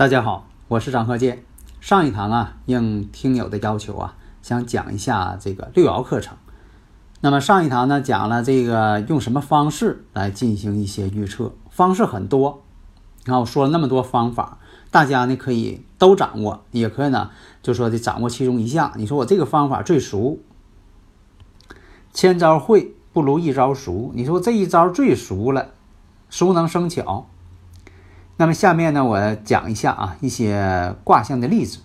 大家好，我是张鹤剑。上一堂啊，应听友的要求啊，想讲一下这个六爻课程。那么上一堂呢，讲了这个用什么方式来进行一些预测，方式很多。然后我说了那么多方法，大家呢可以都掌握，也可以呢就说的掌握其中一项。你说我这个方法最熟，千招会不如一招熟。你说这一招最熟了，熟能生巧。那么下面呢，我讲一下啊一些卦象的例子，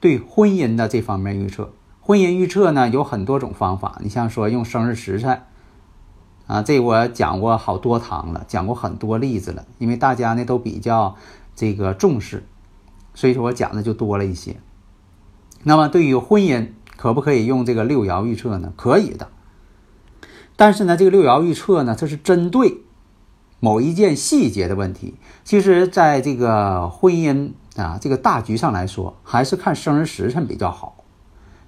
对婚姻的这方面预测。婚姻预测呢有很多种方法，你像说用生日时辰啊，这我讲过好多堂了，讲过很多例子了，因为大家呢都比较这个重视，所以说我讲的就多了一些。那么对于婚姻，可不可以用这个六爻预测呢？可以的，但是呢，这个六爻预测呢，它是针对。某一件细节的问题，其实在这个婚姻啊这个大局上来说，还是看生日时辰比较好。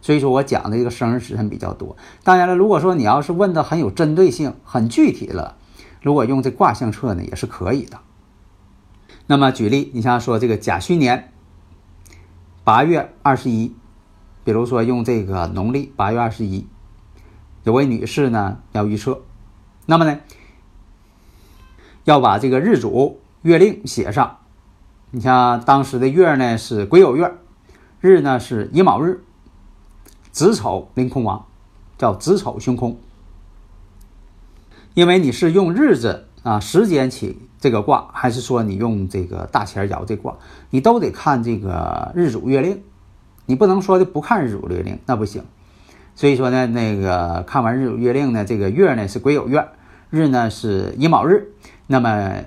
所以说我讲的这个生日时辰比较多。当然了，如果说你要是问的很有针对性、很具体了，如果用这卦象测呢，也是可以的。那么举例，你像说这个甲戌年八月二十一，比如说用这个农历八月二十一，有位女士呢要预测，那么呢？要把这个日主月令写上，你像当时的月呢是癸酉月，日呢是乙卯日，子丑临空亡，叫子丑凶空。因为你是用日子啊时间起这个卦，还是说你用这个大钱爻这卦，你都得看这个日主月令，你不能说的不看日主月令，那不行。所以说呢，那个看完日主月令呢，这个月呢是癸酉月，日呢是乙卯日。那么，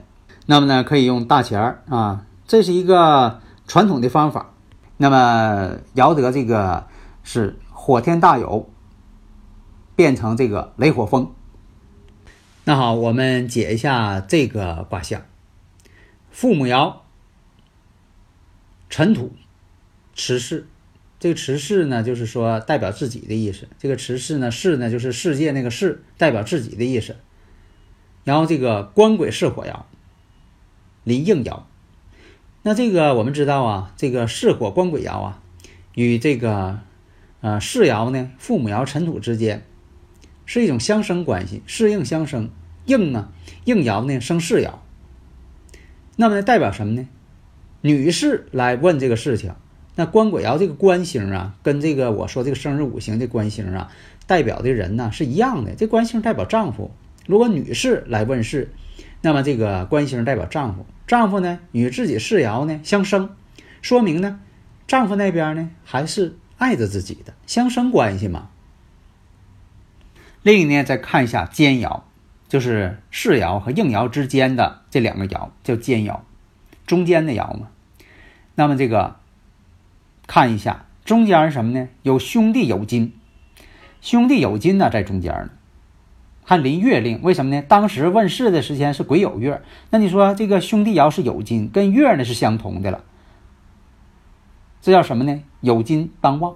那么呢，可以用大钱儿啊，这是一个传统的方法。那么爻得这个是火天大有，变成这个雷火风。那好，我们解一下这个卦象：父母爻，辰土，持世。这个持世呢，就是说代表自己的意思。这个持世呢，世呢就是世界那个世，代表自己的意思。然后这个官鬼是火爻，离应爻，那这个我们知道啊，这个巳火官鬼爻啊，与这个呃巳爻呢，父母爻辰土之间是一种相生关系，适应相生。应呢，应爻呢生巳爻，那么呢代表什么呢？女士来问这个事情，那官鬼爻这个官星啊，跟这个我说这个生日五行的官星啊，代表的人呢是一样的，这官星代表丈夫。如果女士来问事，那么这个官星代表丈夫，丈夫呢与自己世爻呢相生，说明呢丈夫那边呢还是爱着自己的，相生关系嘛。另一呢再看一下奸爻，就是世爻和应爻之间的这两个爻叫奸爻，中间的爻嘛。那么这个看一下中间是什么呢？有兄弟有金，兄弟有金呢在中间呢。还临月令，为什么呢？当时问世的时间是癸酉月，那你说这个兄弟爻是酉金，跟月呢是相同的了。这叫什么呢？酉金当旺，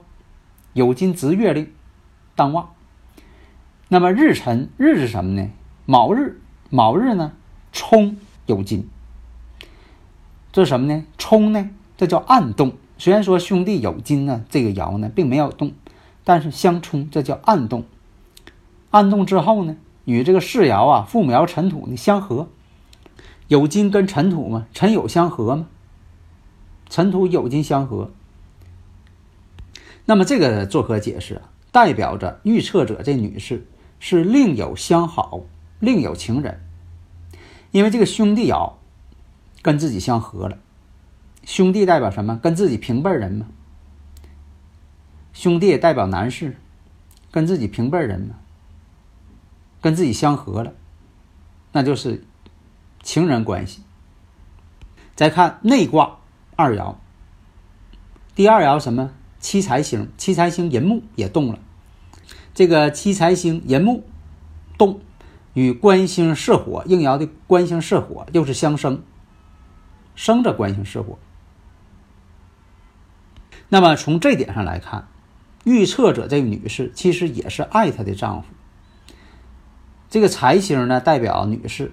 酉金值月令，当旺。那么日辰日是什么呢？卯日，卯日呢冲酉金。这是什么呢？冲呢？这叫暗动。虽然说兄弟酉金呢，这个爻呢并没有动，但是相冲，这叫暗动。按动之后呢，与这个世爻啊，父母爻辰土呢相合，酉金跟辰土嘛，辰酉相合嘛，辰土酉金相合。那么这个作何解释啊？代表着预测者这女士是另有相好，另有情人，因为这个兄弟爻跟自己相合了，兄弟代表什么？跟自己平辈人嘛。兄弟也代表男士，跟自己平辈人嘛，跟自己相合了，那就是情人关系。再看内卦二爻，第二爻什么？七财星，七财星寅木也动了。这个七财星寅木动，与官星射火应爻的官星射火又是相生，生着官星射火。那么从这点上来看，预测者这个女士其实也是爱她的丈夫。这个财星呢，代表女士，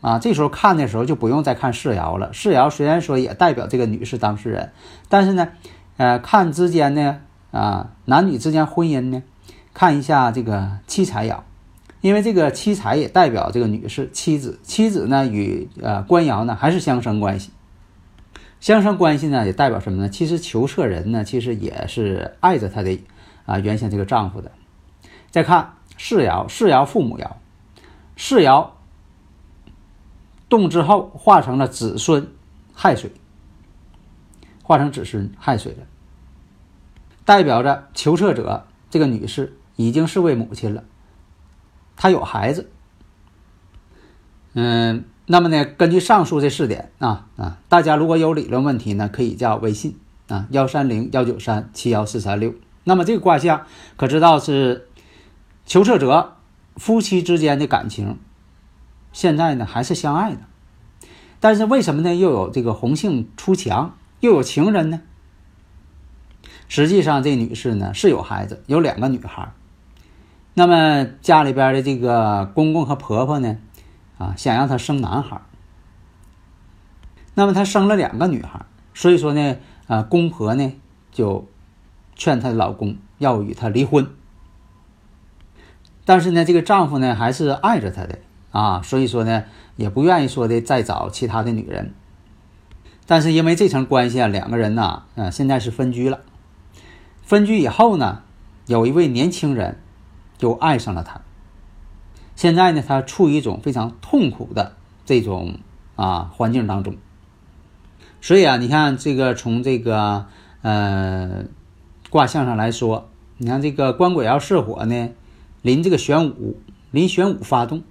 啊，这时候看的时候就不用再看世爻了。世爻虽然说也代表这个女士当事人，但是呢，呃，看之间呢，啊，男女之间婚姻呢，看一下这个七财爻，因为这个七财也代表这个女士妻子，妻子呢与呃官爻呢还是相生关系。相生关系呢，也代表什么呢？其实求测人呢，其实也是爱着她的啊原先这个丈夫的。再看世爻，世爻父母爻，世爻动之后化成了子孙亥水，化成子孙亥水了，代表着求测者这个女士已经是位母亲了，她有孩子，嗯。那么呢，根据上述这四点啊啊，大家如果有理论问题呢，可以加微信啊幺三零幺九三七幺四三六。那么这个卦象可知道是求测者夫妻之间的感情，现在呢还是相爱的，但是为什么呢又有这个红杏出墙，又有情人呢？实际上这女士呢是有孩子，有两个女孩。那么家里边的这个公公和婆婆呢？啊，想让她生男孩，那么她生了两个女孩，所以说呢，啊，公婆呢就劝她的老公要与她离婚，但是呢，这个丈夫呢还是爱着她的啊，所以说呢也不愿意说的再找其他的女人，但是因为这层关系啊，两个人呢，啊，现在是分居了，分居以后呢，有一位年轻人就爱上了她。现在呢，他处于一种非常痛苦的这种啊环境当中，所以啊，你看这个从这个呃卦象上来说，你看这个官鬼要射火呢，临这个玄武，临玄武发动，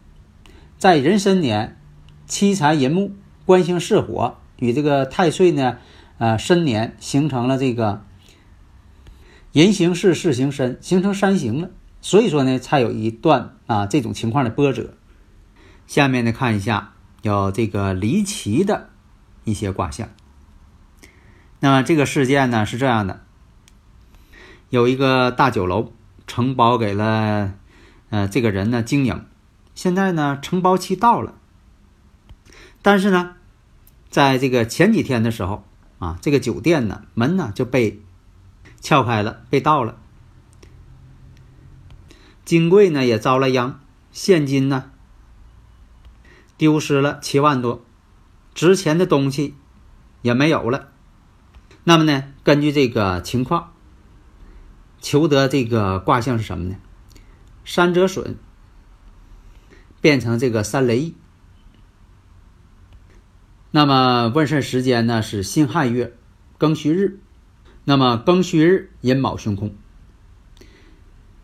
在壬申年，七财寅木，官星射火，与这个太岁呢，呃申年形成了这个寅行巳，巳行申，形成三行了。所以说呢，才有一段啊这种情况的波折。下面呢，看一下有这个离奇的一些卦象。那么这个事件呢是这样的：有一个大酒楼承包给了呃这个人呢经营，现在呢承包期到了，但是呢，在这个前几天的时候啊，这个酒店呢门呢就被撬开了，被盗了。金柜呢也遭了殃，现金呢丢失了七万多，值钱的东西也没有了。那么呢，根据这个情况，求得这个卦象是什么呢？三折损变成这个三雷。那么问世时间呢是辛亥月庚戌日，那么庚戌日寅卯凶空。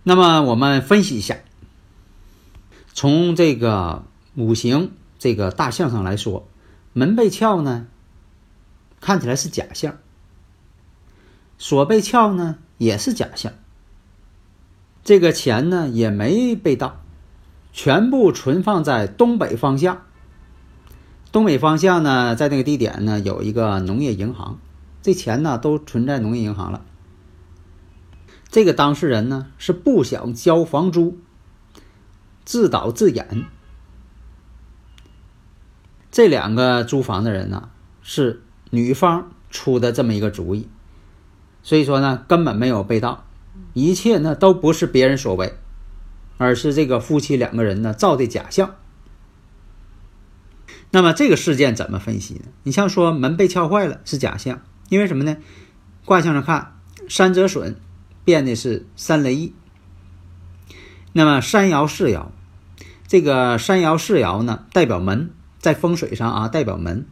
那么我们分析一下，从这个五行这个大象上来说，门被撬呢，看起来是假象；锁被撬呢，也是假象。这个钱呢也没被盗，全部存放在东北方向。东北方向呢，在那个地点呢有一个农业银行，这钱呢都存在农业银行了。这个当事人呢是不想交房租，自导自演。这两个租房的人呢是女方出的这么一个主意，所以说呢根本没有被盗，一切呢都不是别人所为，而是这个夫妻两个人呢造的假象。那么这个事件怎么分析呢？你像说门被撬坏了是假象，因为什么呢？卦象上看山泽损。变的是三雷翼，那么山爻四爻，这个山爻四爻呢代表门，在风水上啊代表门。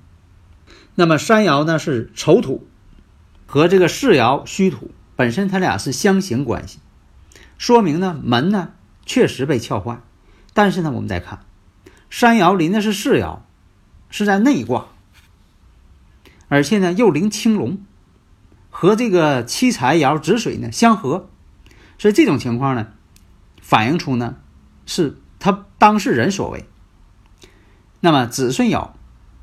那么山爻呢是丑土，和这个四爻戌土本身他俩是相形关系，说明呢门呢确实被撬坏。但是呢，我们再看山爻临的是四爻，是在内卦，而且呢又临青龙，和这个七财爻止水呢相合，所以这种情况呢，反映出呢是他当事人所为。那么子孙爻，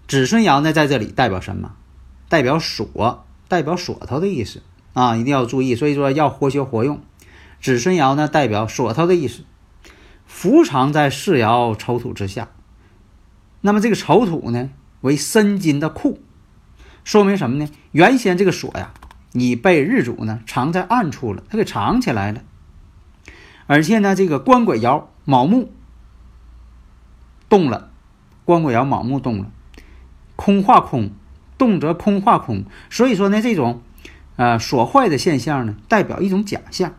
子孙爻呢在这里代表什么？代表锁，代表锁头的意思啊，一定要注意。所以说要活学活用。子孙爻呢代表锁头的意思。伏藏在世爻丑土之下，那么这个丑土呢为申金的库，说明什么呢？原先这个锁呀，你被日主呢藏在暗处了，他给藏起来了。而且呢，这个官鬼爻卯木动了，官鬼爻卯木动了，空化空，动则空化空，所以说呢，这种呃锁坏的现象呢，代表一种假象，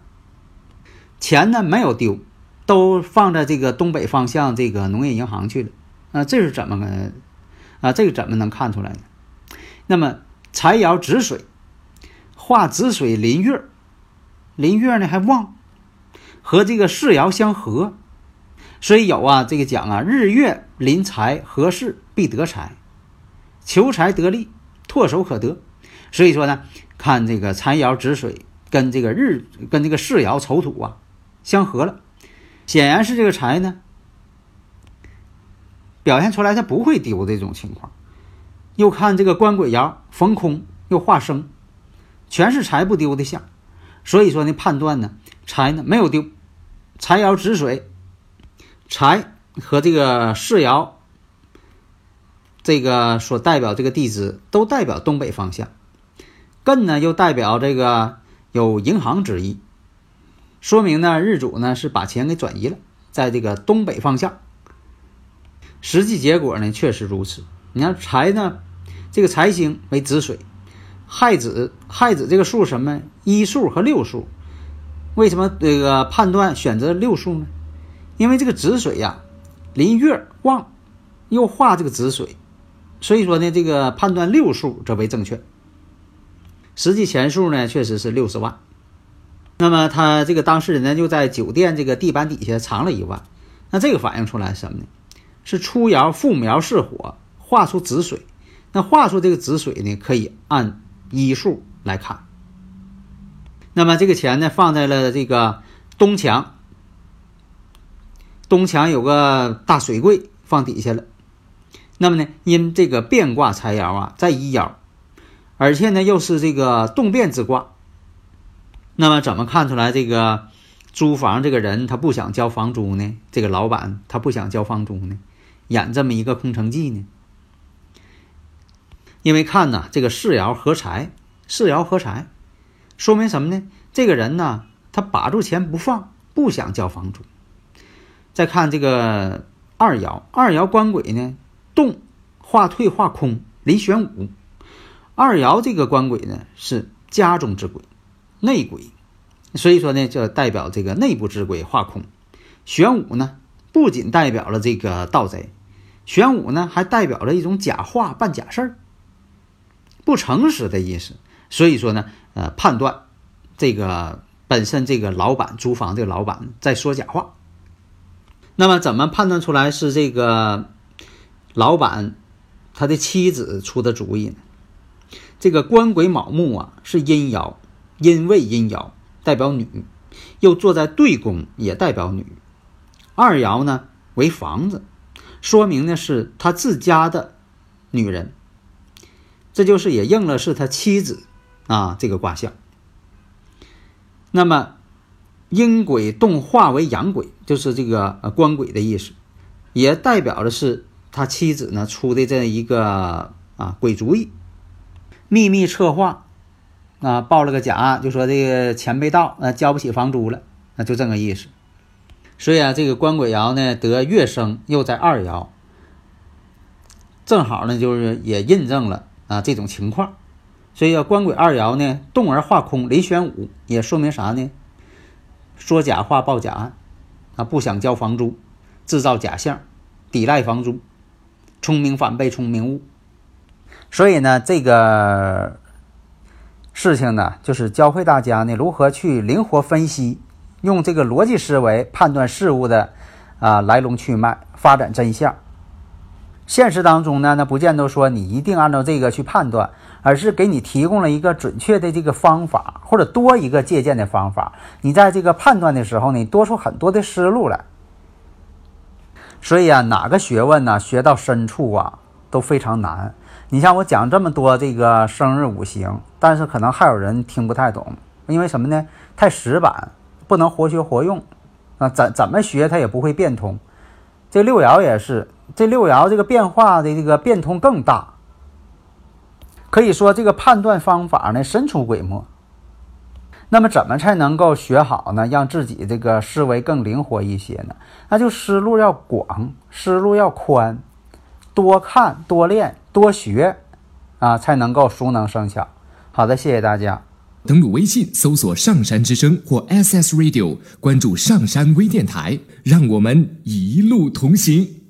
钱呢没有丢。都放在这个东北方向这个农业银行去了，啊，这是怎么个啊？这个怎么能看出来呢？那么财爻止水化止水临月，临月呢还旺，和这个世爻相合，所以有啊这个讲啊，日月临财合适必得财，求财得利，唾手可得。所以说呢，看这个财爻止水跟这个日跟这个世爻丑土啊相合了。显然是这个财呢，表现出来它不会丢这种情况。又看这个官鬼爻逢空又化生，全是财不丢的象。所以说呢，判断呢，财呢没有丢。财爻止水，财和这个世爻，这个所代表这个地支都代表东北方向，艮呢又代表这个有银行之意。说明呢，日主呢是把钱给转移了，在这个东北方向。实际结果呢，确实如此。你看财呢，这个财星为子水，亥子亥子这个数什么一数和六数？为什么这个判断选择六数呢？因为这个子水呀，临月旺，又化这个子水，所以说呢，这个判断六数则为正确。实际钱数呢，确实是六十万。那么他这个当事人呢，就在酒店这个地板底下藏了一万，那这个反映出来什么呢？是初爻父母爻是火，画出子水，那画出这个子水呢，可以按一数来看。那么这个钱呢，放在了这个东墙，东墙有个大水柜放底下了。那么呢，因这个变卦财爻啊，在一爻，而且呢又是这个动变之卦。那么怎么看出来这个租房这个人他不想交房租呢？这个老板他不想交房租呢？演这么一个空城计呢？因为看呐，这个世爻合财，世爻合财，说明什么呢？这个人呢，他把住钱不放，不想交房租。再看这个二爻，二爻官鬼呢，动化退化空，离玄武。二爻这个官鬼呢，是家中之鬼。内鬼，所以说呢，就代表这个内部之鬼化空。玄武呢，不仅代表了这个盗贼，玄武呢，还代表了一种假话、办假事儿、不诚实的意思。所以说呢，呃，判断这个本身这个老板租房这个老板在说假话。那么怎么判断出来是这个老板他的妻子出的主意呢？这个官鬼卯木啊，是阴爻。因为阴爻代表女，又坐在对宫也代表女。二爻呢为房子，说明呢是他自家的女人，这就是也应了是他妻子啊这个卦象。那么阴鬼动化为阳鬼，就是这个呃官鬼的意思，也代表的是他妻子呢出的这样一个啊鬼主意，秘密策划。啊，报了个假案，就说这个钱被盗，啊交不起房租了，那就这个意思。所以啊，这个官鬼爻呢得月生，又在二爻，正好呢就是也印证了啊这种情况。所以啊，官鬼二爻呢动而化空，雷玄武，也说明啥呢？说假话报假案，啊不想交房租，制造假象，抵赖房租，聪明反被聪明误。所以呢，这个。事情呢，就是教会大家呢如何去灵活分析，用这个逻辑思维判断事物的啊来龙去脉、发展真相。现实当中呢，那不见得说你一定按照这个去判断，而是给你提供了一个准确的这个方法，或者多一个借鉴的方法。你在这个判断的时候呢，多出很多的思路来。所以啊，哪个学问呢，学到深处啊，都非常难。你像我讲这么多这个生日五行，但是可能还有人听不太懂，因为什么呢？太死板，不能活学活用啊，怎怎么学它也不会变通。这六爻也是，这六爻这个变化的这个变通更大，可以说这个判断方法呢神出鬼没。那么怎么才能够学好呢？让自己这个思维更灵活一些呢？那就思路要广，思路要宽，多看多练多学，啊，才能够熟能生巧。好的，谢谢大家。登录微信搜索“上山之声”或 “SS Radio”，关注上山微电台，让我们一路同行。